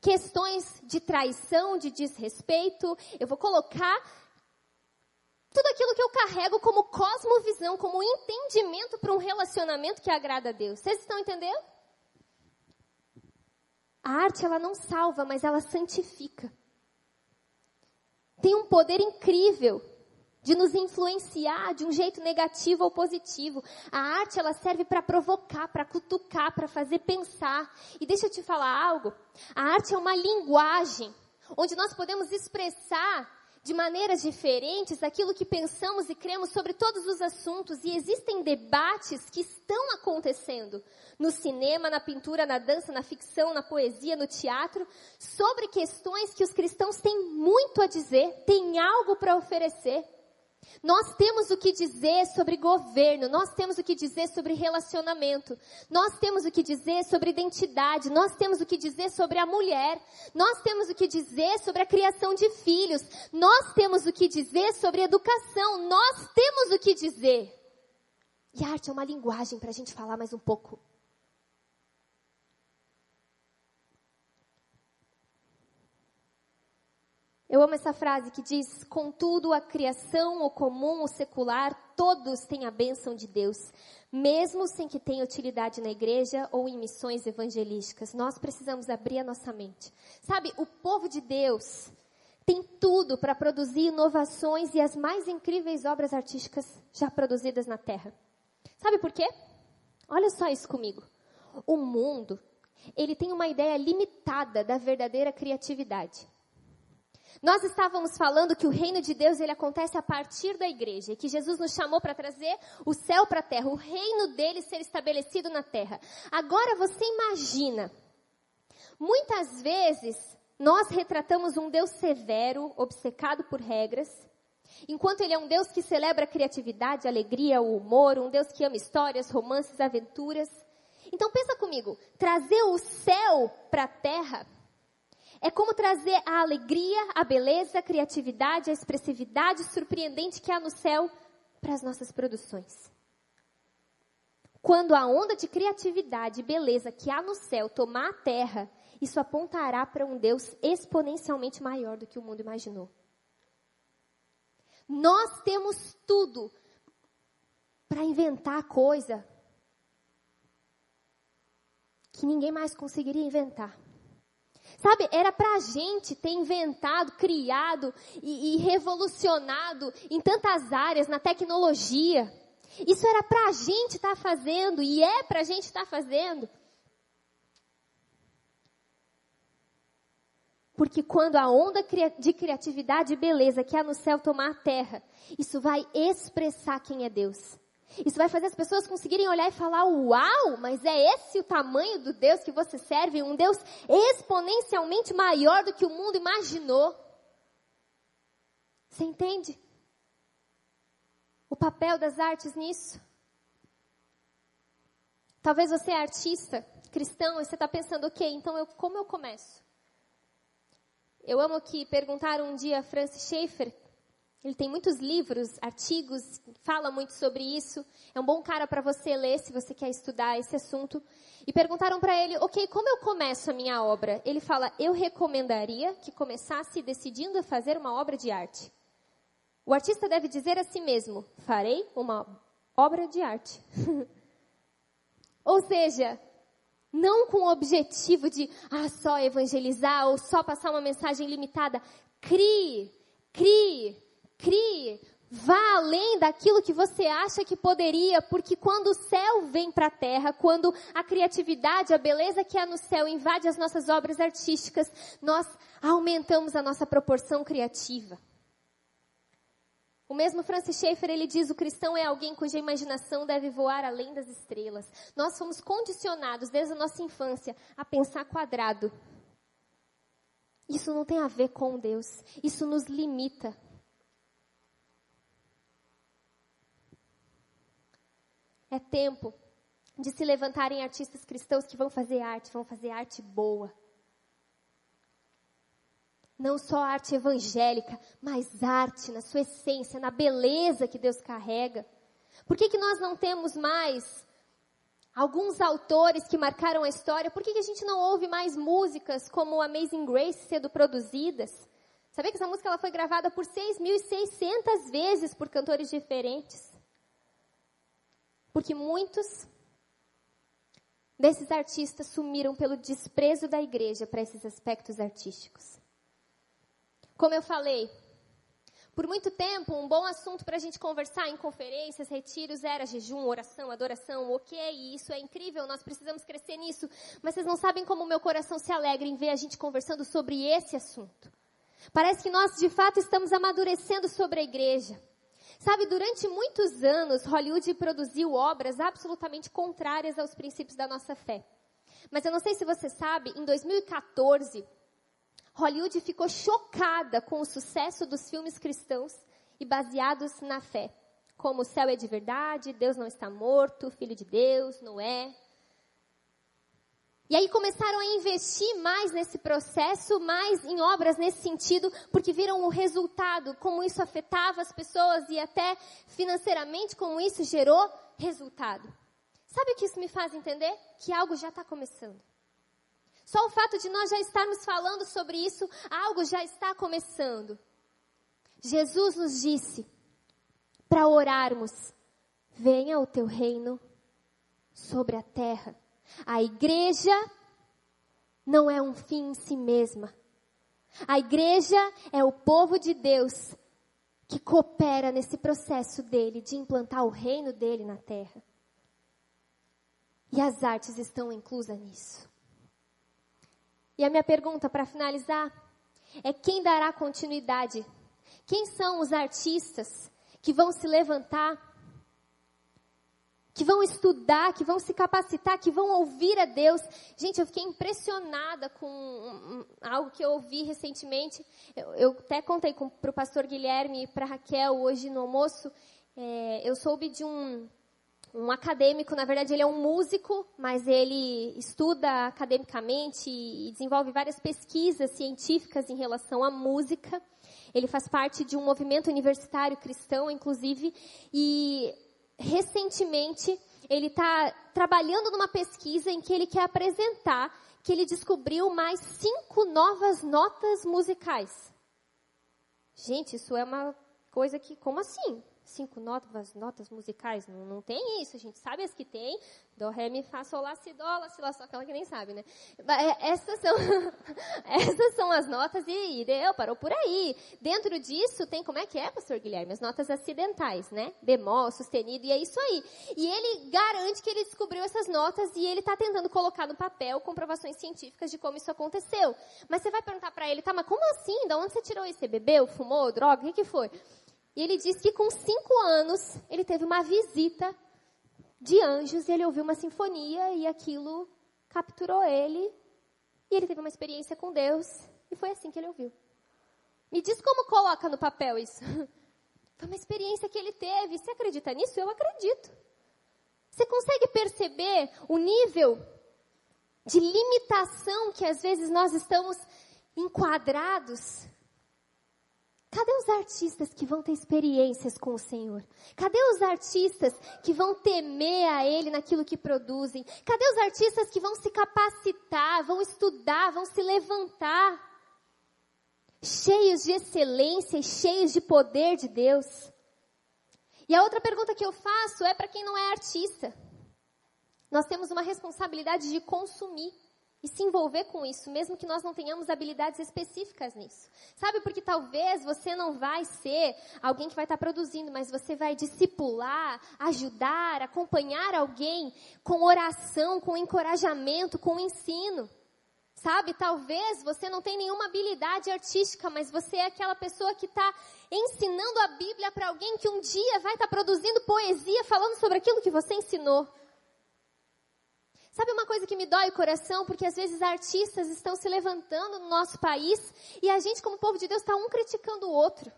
S1: questões de traição, de desrespeito. Eu vou colocar tudo aquilo que eu carrego como cosmovisão, como entendimento para um relacionamento que agrada a Deus. Vocês estão entendendo? A arte ela não salva, mas ela santifica. Tem um poder incrível de nos influenciar de um jeito negativo ou positivo. A arte ela serve para provocar, para cutucar, para fazer pensar. E deixa eu te falar algo. A arte é uma linguagem onde nós podemos expressar de maneiras diferentes aquilo que pensamos e cremos sobre todos os assuntos e existem debates que estão acontecendo no cinema, na pintura, na dança, na ficção, na poesia, no teatro, sobre questões que os cristãos têm muito a dizer, têm algo para oferecer. Nós temos o que dizer sobre governo, nós temos o que dizer sobre relacionamento, nós temos o que dizer sobre identidade, nós temos o que dizer sobre a mulher, nós temos o que dizer sobre a criação de filhos, nós temos o que dizer sobre educação, nós temos o que dizer. E a arte é uma linguagem para a gente falar mais um pouco. Eu amo essa frase que diz: Contudo, a criação, o comum, o secular, todos têm a bênção de Deus, mesmo sem que tenha utilidade na igreja ou em missões evangelísticas. Nós precisamos abrir a nossa mente. Sabe, o povo de Deus tem tudo para produzir inovações e as mais incríveis obras artísticas já produzidas na Terra. Sabe por quê? Olha só isso comigo. O mundo, ele tem uma ideia limitada da verdadeira criatividade. Nós estávamos falando que o reino de Deus ele acontece a partir da igreja, e que Jesus nos chamou para trazer o céu para a terra, o reino dele ser estabelecido na terra. Agora você imagina, muitas vezes nós retratamos um Deus severo, obcecado por regras, enquanto ele é um Deus que celebra a criatividade, a alegria, o humor, um Deus que ama histórias, romances, aventuras. Então pensa comigo, trazer o céu para a terra é como trazer a alegria, a beleza, a criatividade, a expressividade surpreendente que há no céu para as nossas produções. Quando a onda de criatividade e beleza que há no céu tomar a terra, isso apontará para um Deus exponencialmente maior do que o mundo imaginou. Nós temos tudo para inventar coisa que ninguém mais conseguiria inventar. Sabe, era para a gente ter inventado, criado e, e revolucionado em tantas áreas, na tecnologia. Isso era para a gente estar tá fazendo e é para a gente estar tá fazendo. Porque quando a onda de criatividade e beleza que há no céu tomar a terra, isso vai expressar quem é Deus. Isso vai fazer as pessoas conseguirem olhar e falar: Uau, mas é esse o tamanho do Deus que você serve? Um Deus exponencialmente maior do que o mundo imaginou. Você entende? o papel das artes nisso? Talvez você é artista, cristão, e você está pensando, ok, então eu, como eu começo? Eu amo que perguntaram um dia a Francis Schaeffer, ele tem muitos livros, artigos, fala muito sobre isso. É um bom cara para você ler se você quer estudar esse assunto. E perguntaram para ele, ok, como eu começo a minha obra? Ele fala, eu recomendaria que começasse decidindo fazer uma obra de arte. O artista deve dizer a si mesmo, farei uma obra de arte. Ou seja, não com o objetivo de ah, só evangelizar ou só passar uma mensagem limitada. Crie, crie, crie. Vá além daquilo que você acha que poderia, porque quando o céu vem para a terra, quando a criatividade, a beleza que há no céu invade as nossas obras artísticas, nós aumentamos a nossa proporção criativa. O mesmo Francis Schaeffer, ele diz, o cristão é alguém cuja imaginação deve voar além das estrelas. Nós fomos condicionados desde a nossa infância a pensar quadrado. Isso não tem a ver com Deus. Isso nos limita. É tempo de se levantarem artistas cristãos que vão fazer arte, vão fazer arte boa. Não só arte evangélica, mas arte na sua essência, na beleza que Deus carrega. Por que, que nós não temos mais alguns autores que marcaram a história? Por que, que a gente não ouve mais músicas como Amazing Grace sendo produzidas? Sabia que essa música ela foi gravada por 6.600 vezes por cantores diferentes? Porque muitos desses artistas sumiram pelo desprezo da igreja para esses aspectos artísticos. Como eu falei, por muito tempo, um bom assunto para a gente conversar em conferências, retiros, era jejum, oração, adoração, ok, isso é incrível, nós precisamos crescer nisso, mas vocês não sabem como o meu coração se alegra em ver a gente conversando sobre esse assunto. Parece que nós, de fato, estamos amadurecendo sobre a igreja. Sabe, durante muitos anos, Hollywood produziu obras absolutamente contrárias aos princípios da nossa fé. Mas eu não sei se você sabe, em 2014, Hollywood ficou chocada com o sucesso dos filmes cristãos e baseados na fé. Como o céu é de verdade, Deus não está morto, Filho de Deus, Noé. E aí começaram a investir mais nesse processo, mais em obras nesse sentido, porque viram o resultado, como isso afetava as pessoas e até financeiramente como isso gerou resultado. Sabe o que isso me faz entender? Que algo já está começando. Só o fato de nós já estarmos falando sobre isso, algo já está começando. Jesus nos disse para orarmos: venha o teu reino sobre a terra. A igreja não é um fim em si mesma. A igreja é o povo de Deus que coopera nesse processo dele de implantar o reino dele na terra. E as artes estão inclusas nisso. E a minha pergunta para finalizar é quem dará continuidade? Quem são os artistas que vão se levantar, que vão estudar, que vão se capacitar, que vão ouvir a Deus? Gente, eu fiquei impressionada com algo que eu ouvi recentemente. Eu, eu até contei para o pastor Guilherme e para Raquel hoje no almoço. É, eu soube de um, um acadêmico, na verdade ele é um músico, mas ele estuda academicamente e desenvolve várias pesquisas científicas em relação à música. Ele faz parte de um movimento universitário cristão, inclusive, e recentemente ele está trabalhando numa pesquisa em que ele quer apresentar que ele descobriu mais cinco novas notas musicais. Gente, isso é uma coisa que, como assim? Cinco notas, notas musicais. Não, não tem isso, a gente sabe as que tem. Dó, ré, mi, fá, sol, lá, si, dó, lá, si, lá, só aquela que nem sabe, né? É, essas são, essas são as notas e, e deu, parou por aí. Dentro disso tem, como é que é, pastor Guilherme? As notas acidentais, né? Bemol, sustenido, e é isso aí. E ele garante que ele descobriu essas notas e ele está tentando colocar no papel comprovações científicas de como isso aconteceu. Mas você vai perguntar para ele, tá, mas como assim? Da onde você tirou isso? Você bebeu, fumou, droga? O que, que foi? E ele diz que com cinco anos ele teve uma visita de anjos e ele ouviu uma sinfonia e aquilo capturou ele e ele teve uma experiência com Deus e foi assim que ele ouviu. Me diz como coloca no papel isso. Foi uma experiência que ele teve. Você acredita nisso? Eu acredito. Você consegue perceber o nível de limitação que às vezes nós estamos enquadrados? Cadê os artistas que vão ter experiências com o Senhor? Cadê os artistas que vão temer a Ele naquilo que produzem? Cadê os artistas que vão se capacitar, vão estudar, vão se levantar? Cheios de excelência e cheios de poder de Deus. E a outra pergunta que eu faço é para quem não é artista. Nós temos uma responsabilidade de consumir e se envolver com isso, mesmo que nós não tenhamos habilidades específicas nisso. Sabe, porque talvez você não vai ser alguém que vai estar produzindo, mas você vai discipular, ajudar, acompanhar alguém com oração, com encorajamento, com ensino. Sabe, talvez você não tenha nenhuma habilidade artística, mas você é aquela pessoa que está ensinando a Bíblia para alguém que um dia vai estar produzindo poesia falando sobre aquilo que você ensinou. Sabe uma coisa que me dói o coração? Porque às vezes artistas estão se levantando no nosso país e a gente, como povo de Deus, está um criticando o outro.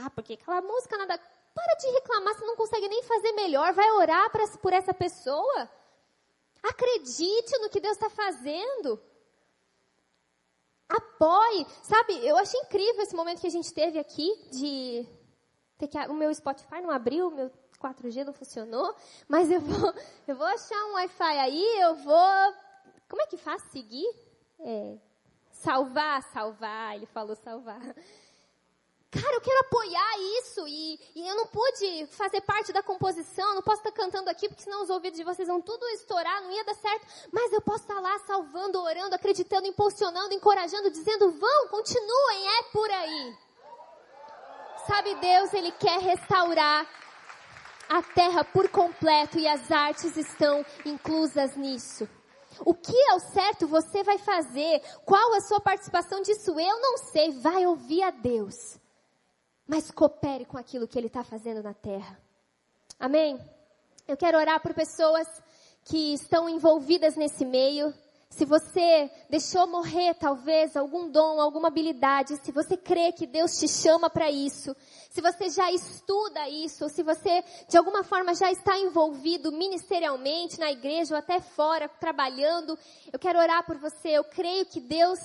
S1: Ah, porque aquela música nada. Para de reclamar, você não consegue nem fazer melhor. Vai orar pra, por essa pessoa. Acredite no que Deus está fazendo. Apoie. Sabe, eu achei incrível esse momento que a gente teve aqui de. Ter que, o meu Spotify não abriu, meu 4G não funcionou, mas eu vou, eu vou achar um Wi-Fi aí, eu vou, como é que faz? Seguir? É, salvar, salvar, ele falou salvar. Cara, eu quero apoiar isso e, e, eu não pude fazer parte da composição, não posso estar cantando aqui porque senão os ouvidos de vocês vão tudo estourar, não ia dar certo. Mas eu posso estar lá salvando, orando, acreditando, impulsionando, encorajando, dizendo: vão, continuem, é por aí. Sabe, Deus, Ele quer restaurar a terra por completo e as artes estão inclusas nisso. O que é o certo você vai fazer? Qual a sua participação disso? Eu não sei. Vai ouvir a Deus. Mas coopere com aquilo que Ele está fazendo na terra. Amém? Eu quero orar por pessoas que estão envolvidas nesse meio. Se você deixou morrer talvez algum dom, alguma habilidade, se você crê que Deus te chama para isso, se você já estuda isso, ou se você de alguma forma já está envolvido ministerialmente na igreja ou até fora, trabalhando, eu quero orar por você. Eu creio que Deus,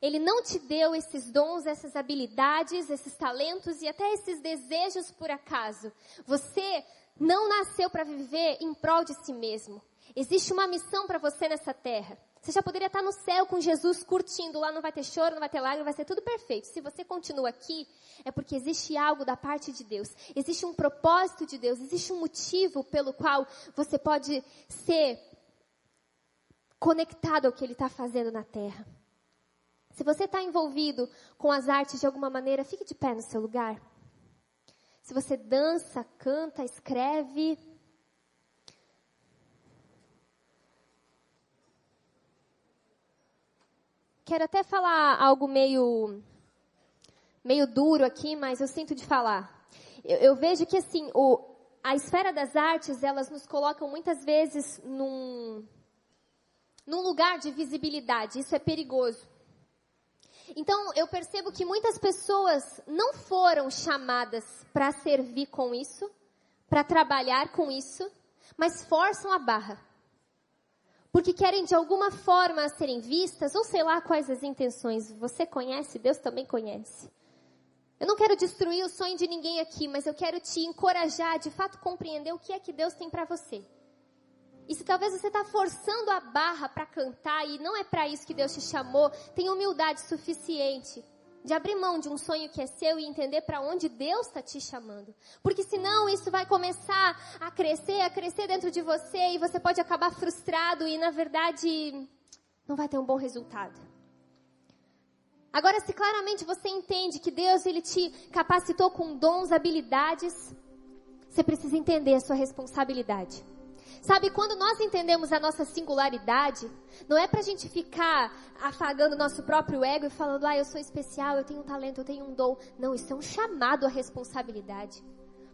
S1: Ele não te deu esses dons, essas habilidades, esses talentos e até esses desejos por acaso. Você não nasceu para viver em prol de si mesmo. Existe uma missão para você nessa terra. Você já poderia estar no céu com Jesus curtindo, lá não vai ter choro, não vai ter lágrima, vai ser tudo perfeito. Se você continua aqui, é porque existe algo da parte de Deus. Existe um propósito de Deus, existe um motivo pelo qual você pode ser conectado ao que Ele está fazendo na terra. Se você está envolvido com as artes de alguma maneira, fique de pé no seu lugar. Se você dança, canta, escreve, quero até falar algo meio, meio duro aqui, mas eu sinto de falar. Eu, eu vejo que assim, o, a esfera das artes, elas nos colocam muitas vezes num, num lugar de visibilidade. Isso é perigoso. Então, eu percebo que muitas pessoas não foram chamadas para servir com isso, para trabalhar com isso, mas forçam a barra porque querem de alguma forma serem vistas, ou sei lá quais as intenções. Você conhece, Deus também conhece. Eu não quero destruir o sonho de ninguém aqui, mas eu quero te encorajar de fato compreender o que é que Deus tem para você. E se talvez você está forçando a barra para cantar e não é para isso que Deus te chamou, tem humildade suficiente de abrir mão de um sonho que é seu e entender para onde Deus está te chamando. Porque senão isso vai começar a crescer, a crescer dentro de você e você pode acabar frustrado e na verdade não vai ter um bom resultado. Agora, se claramente você entende que Deus ele te capacitou com dons, habilidades, você precisa entender a sua responsabilidade. Sabe, quando nós entendemos a nossa singularidade, não é pra gente ficar afagando nosso próprio ego e falando, ah, eu sou especial, eu tenho um talento, eu tenho um dom. Não, isso é um chamado à responsabilidade.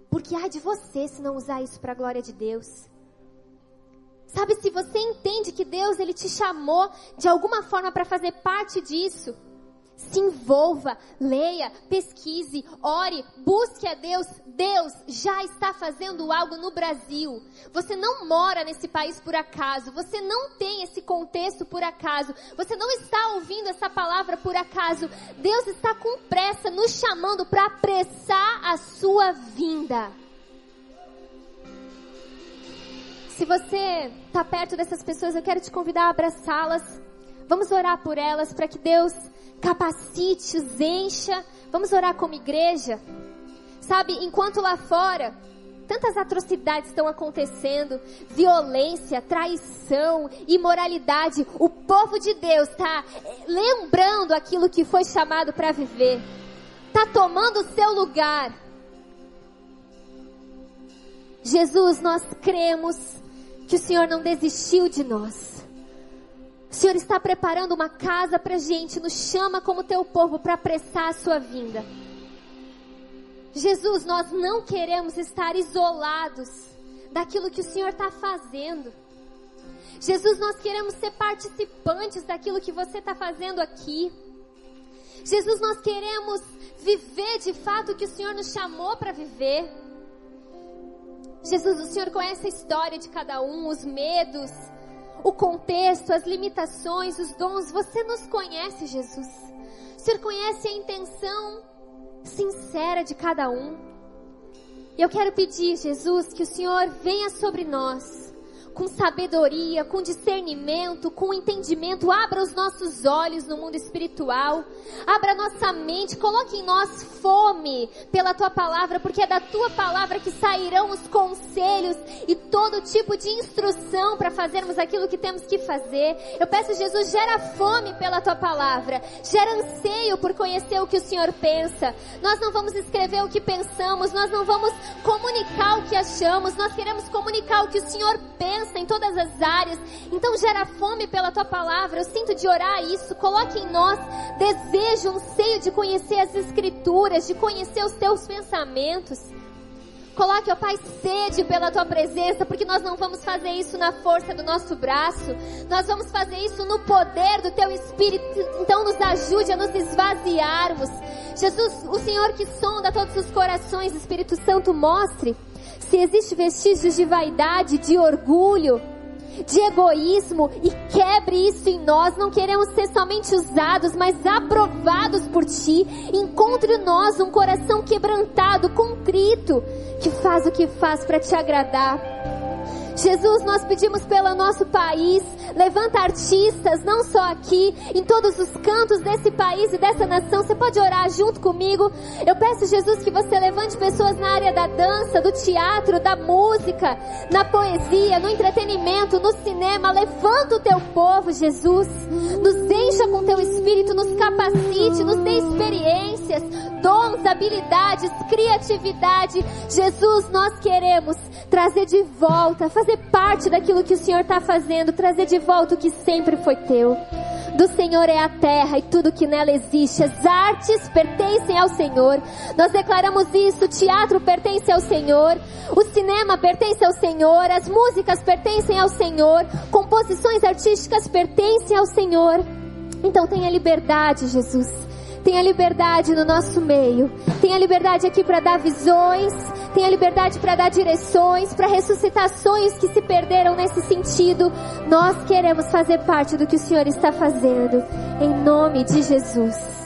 S1: Porque há de você se não usar isso para a glória de Deus. Sabe, se você entende que Deus ele te chamou de alguma forma para fazer parte disso, Se envolva, leia, pesquise, ore, busque a Deus. Deus já está fazendo algo no Brasil. Você não mora nesse país por acaso. Você não tem esse contexto por acaso. Você não está ouvindo essa palavra por acaso. Deus está com pressa nos chamando para apressar a sua vinda. Se você está perto dessas pessoas, eu quero te convidar a abraçá-las. Vamos orar por elas para que Deus capacite, os encha. Vamos orar como igreja. Sabe, enquanto lá fora tantas atrocidades estão acontecendo, violência, traição, imoralidade, o povo de Deus está eh, lembrando aquilo que foi chamado para viver. Está tomando o seu lugar. Jesus, nós cremos que o Senhor não desistiu de nós. Senhor está preparando uma casa para gente, nos chama como teu povo para apressar a sua vinda. Jesus, nós não queremos estar isolados daquilo que o Senhor está fazendo. Jesus, nós queremos ser participantes daquilo que você está fazendo aqui. Jesus, nós queremos viver de fato o que o Senhor nos chamou para viver. Jesus, o Senhor conhece a história de cada um, os medos, o contexto, as limitações, os dons. Você nos conhece, Jesus. O Senhor conhece a intenção sincera de cada um. Eu quero pedir, Jesus, que o Senhor venha sobre nós com sabedoria, com discernimento, com entendimento. Abra os nossos olhos no mundo espiritual. Abra nossa mente. Coloque em nós fome pela tua palavra, porque é da tua palavra que sairão os conselhos e todo tipo de instrução para fazermos aquilo que temos que fazer. Eu peço, Jesus, gera fome pela tua palavra. Gera anseio por conhecer o que o Senhor pensa. Nós não vamos escrever o que pensamos, nós não vamos comunicar o que achamos, nós queremos comunicar o que o Senhor pensa em todas as áreas. Então gera fome pela tua palavra. Eu sinto de orar isso. Coloque em nós desejo, um seio de conhecer as escrituras, de conhecer os teus pensamentos. Coloque, ó Pai, sede pela tua presença, porque nós não vamos fazer isso na força do nosso braço. Nós vamos fazer isso no poder do teu espírito. Então nos ajude a nos esvaziarmos. Jesus, o Senhor que sonda todos os corações, Espírito Santo, mostre se existe vestígios de vaidade, de orgulho, de egoísmo e quebre isso em nós. Não queremos ser somente usados, mas aprovados por Ti. Encontre em nós um coração quebrantado, contrito, que faz o que faz para Te agradar. Jesus, nós pedimos pelo nosso país, levanta artistas, não só aqui, em todos os cantos desse país e dessa nação. Você pode orar junto comigo. Eu peço, Jesus, que você levante pessoas na área da dança, do teatro, da música, na poesia, no entretenimento, no cinema. Levanta o teu povo, Jesus. Nos encha com teu espírito, nos capacite, nos dê experiências, dons, habilidades, criatividade. Jesus, nós queremos trazer de volta, fazer fazer parte daquilo que o Senhor está fazendo, trazer de volta o que sempre foi teu. Do Senhor é a terra e tudo que nela existe. As artes pertencem ao Senhor. Nós declaramos isso. O teatro pertence ao Senhor. O cinema pertence ao Senhor. As músicas pertencem ao Senhor. Composições artísticas pertencem ao Senhor. Então tenha liberdade, Jesus. Tenha liberdade no nosso meio. Tenha liberdade aqui para dar visões tenha liberdade para dar direções, para ressuscitar sonhos que se perderam nesse sentido. Nós queremos fazer parte do que o Senhor está fazendo. Em nome de Jesus.